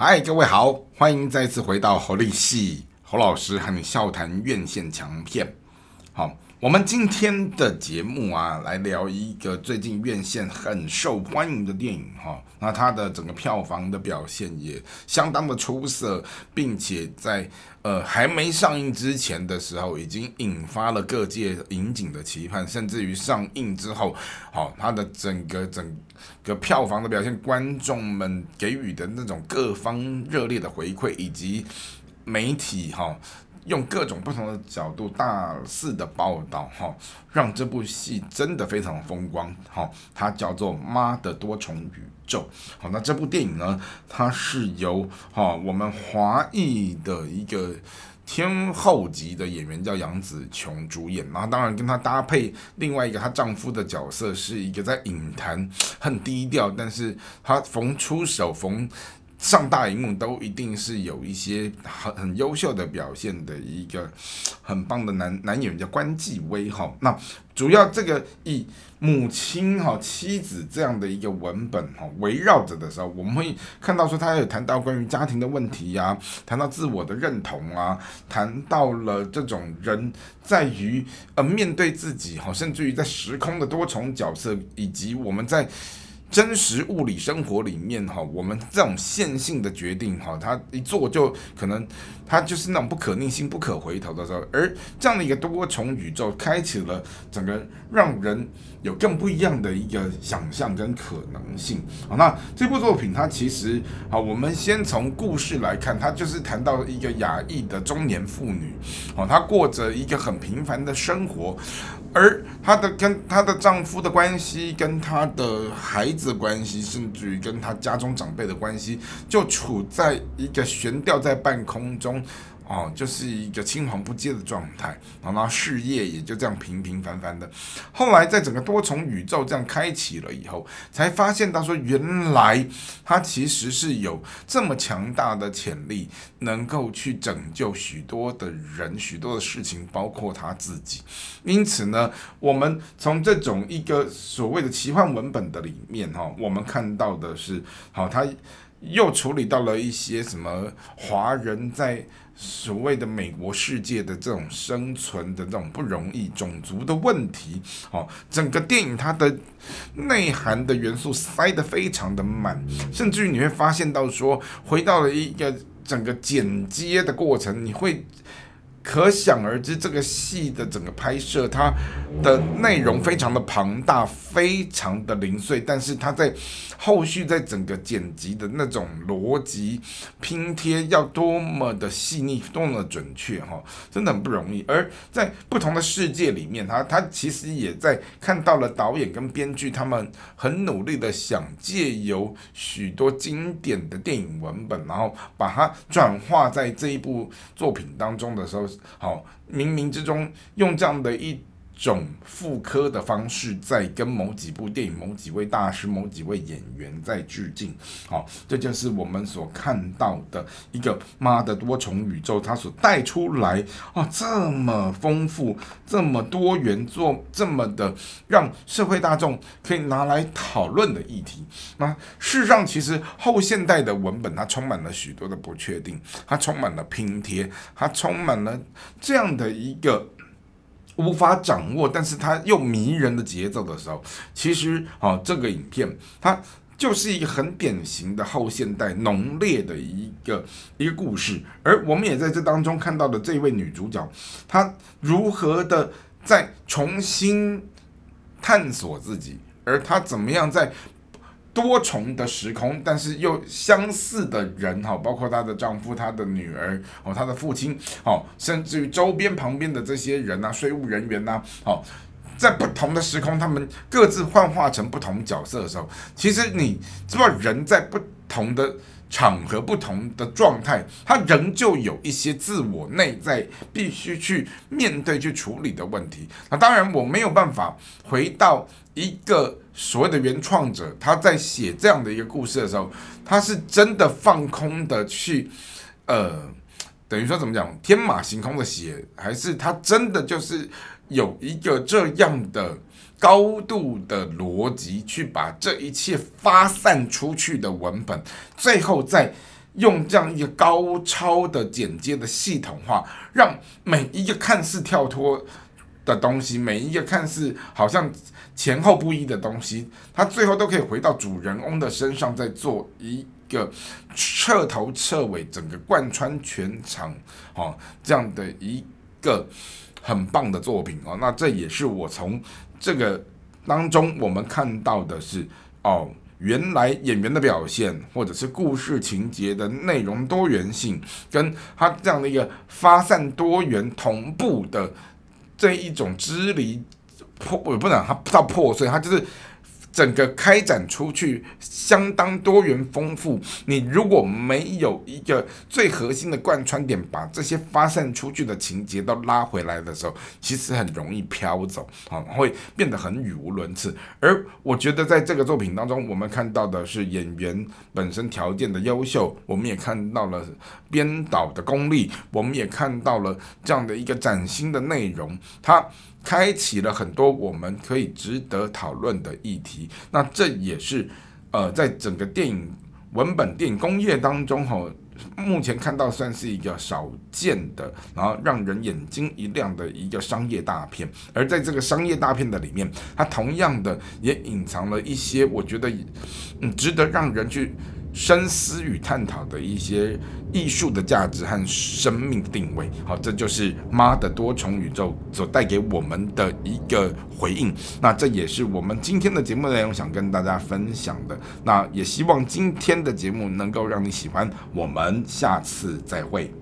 嗨，各位好，欢迎再次回到侯立系侯老师和你笑谈院线强片。好，我们今天的节目啊，来聊一个最近院线很受欢迎的电影哈。那它的整个票房的表现也相当的出色，并且在呃还没上映之前的时候，已经引发了各界引颈的期盼，甚至于上映之后，好，它的整个整个票房的表现，观众们给予的那种各方热烈的回馈，以及媒体哈用各种不同的角度大肆的报道哈，让这部戏真的非常风光哈。它叫做《妈的多重宇宙》好，那这部电影呢，它是由哈我们华裔的一个。天后级的演员叫杨紫琼主演，然后当然跟她搭配另外一个她丈夫的角色，是一个在影坛很低调，但是她逢出手逢上大荧幕都一定是有一些很很优秀的表现的一个很棒的男男演员叫关继威哈。那主要这个以母亲哈妻子这样的一个文本哈围绕着的时候，我们会看到说他有谈到关于家庭的问题呀，谈到自我的认同啊，谈到了这种人在于呃面对自己哈，甚至于在时空的多重角色，以及我们在。真实物理生活里面哈，我们这种线性的决定哈，它一做就可能，它就是那种不可逆性、不可回头的时候。而这样的一个多重宇宙，开启了整个让人有更不一样的一个想象跟可能性。好，那这部作品它其实好，我们先从故事来看，它就是谈到一个亚裔的中年妇女，哦，她过着一个很平凡的生活。而她的跟她的丈夫的关系，跟她的孩子关系，甚至于跟他家中长辈的关系，就处在一个悬吊在半空中。哦，就是一个青黄不接的状态，然后事业也就这样平平凡凡的。后来在整个多重宇宙这样开启了以后，才发现到说，原来他其实是有这么强大的潜力，能够去拯救许多的人、许多的事情，包括他自己。因此呢，我们从这种一个所谓的奇幻文本的里面，哈，我们看到的是，好，他又处理到了一些什么华人在。所谓的美国世界的这种生存的这种不容易，种族的问题，哦，整个电影它的内涵的元素塞得非常的满，甚至于你会发现到说，回到了一个整个剪接的过程，你会。可想而知，这个戏的整个拍摄，它的内容非常的庞大，非常的零碎，但是它在后续在整个剪辑的那种逻辑拼贴，要多么的细腻，多么的准确，哈，真的很不容易。而在不同的世界里面，他他其实也在看到了导演跟编剧他们很努力的想借由许多经典的电影文本，然后把它转化在这一部作品当中的时候。好，冥冥之中用这样的一。种复刻的方式，在跟某几部电影、某几位大师、某几位演员在致敬。好，这就是我们所看到的一个妈的多重宇宙，它所带出来哦，这么丰富、这么多元、做这么的让社会大众可以拿来讨论的议题。那事实上，其实后现代的文本它充满了许多的不确定，它充满了拼贴，它充满了这样的一个。无法掌握，但是它又迷人的节奏的时候，其实啊，这个影片它就是一个很典型的后现代浓烈的一个一个故事，而我们也在这当中看到的这位女主角，她如何的在重新探索自己，而她怎么样在。多重的时空，但是又相似的人哈，包括她的丈夫、她的女儿哦、她的父亲哦，甚至于周边旁边的这些人呐，税务人员呐，哦，在不同的时空，他们各自幻化成不同角色的时候，其实你知道，人在不同的场合、不同的状态，他仍旧有一些自我内在必须去面对、去处理的问题。那当然，我没有办法回到一个。所谓的原创者，他在写这样的一个故事的时候，他是真的放空的去，呃，等于说怎么讲，天马行空的写，还是他真的就是有一个这样的高度的逻辑，去把这一切发散出去的文本，最后再用这样一个高超的剪接的系统化，让每一个看似跳脱的东西，每一个看似好像前后不一的东西，它最后都可以回到主人翁的身上，再做一个彻头彻尾、整个贯穿全场哦这样的一个很棒的作品哦。那这也是我从这个当中我们看到的是哦。原来演员的表现，或者是故事情节的内容多元性，跟他这样的一个发散多元同步的这一种支离破，我不能它不知道破碎，它就是。整个开展出去相当多元丰富。你如果没有一个最核心的贯穿点，把这些发散出去的情节都拉回来的时候，其实很容易飘走啊，会变得很语无伦次。而我觉得在这个作品当中，我们看到的是演员本身条件的优秀，我们也看到了编导的功力，我们也看到了这样的一个崭新的内容，它。开启了很多我们可以值得讨论的议题，那这也是呃，在整个电影文本电影工业当中哈，目前看到算是一个少见的，然后让人眼睛一亮的一个商业大片。而在这个商业大片的里面，它同样的也隐藏了一些我觉得嗯值得让人去。深思与探讨的一些艺术的价值和生命的定位，好，这就是妈的多重宇宙所带给我们的一个回应。那这也是我们今天的节目内容，想跟大家分享的。那也希望今天的节目能够让你喜欢。我们下次再会。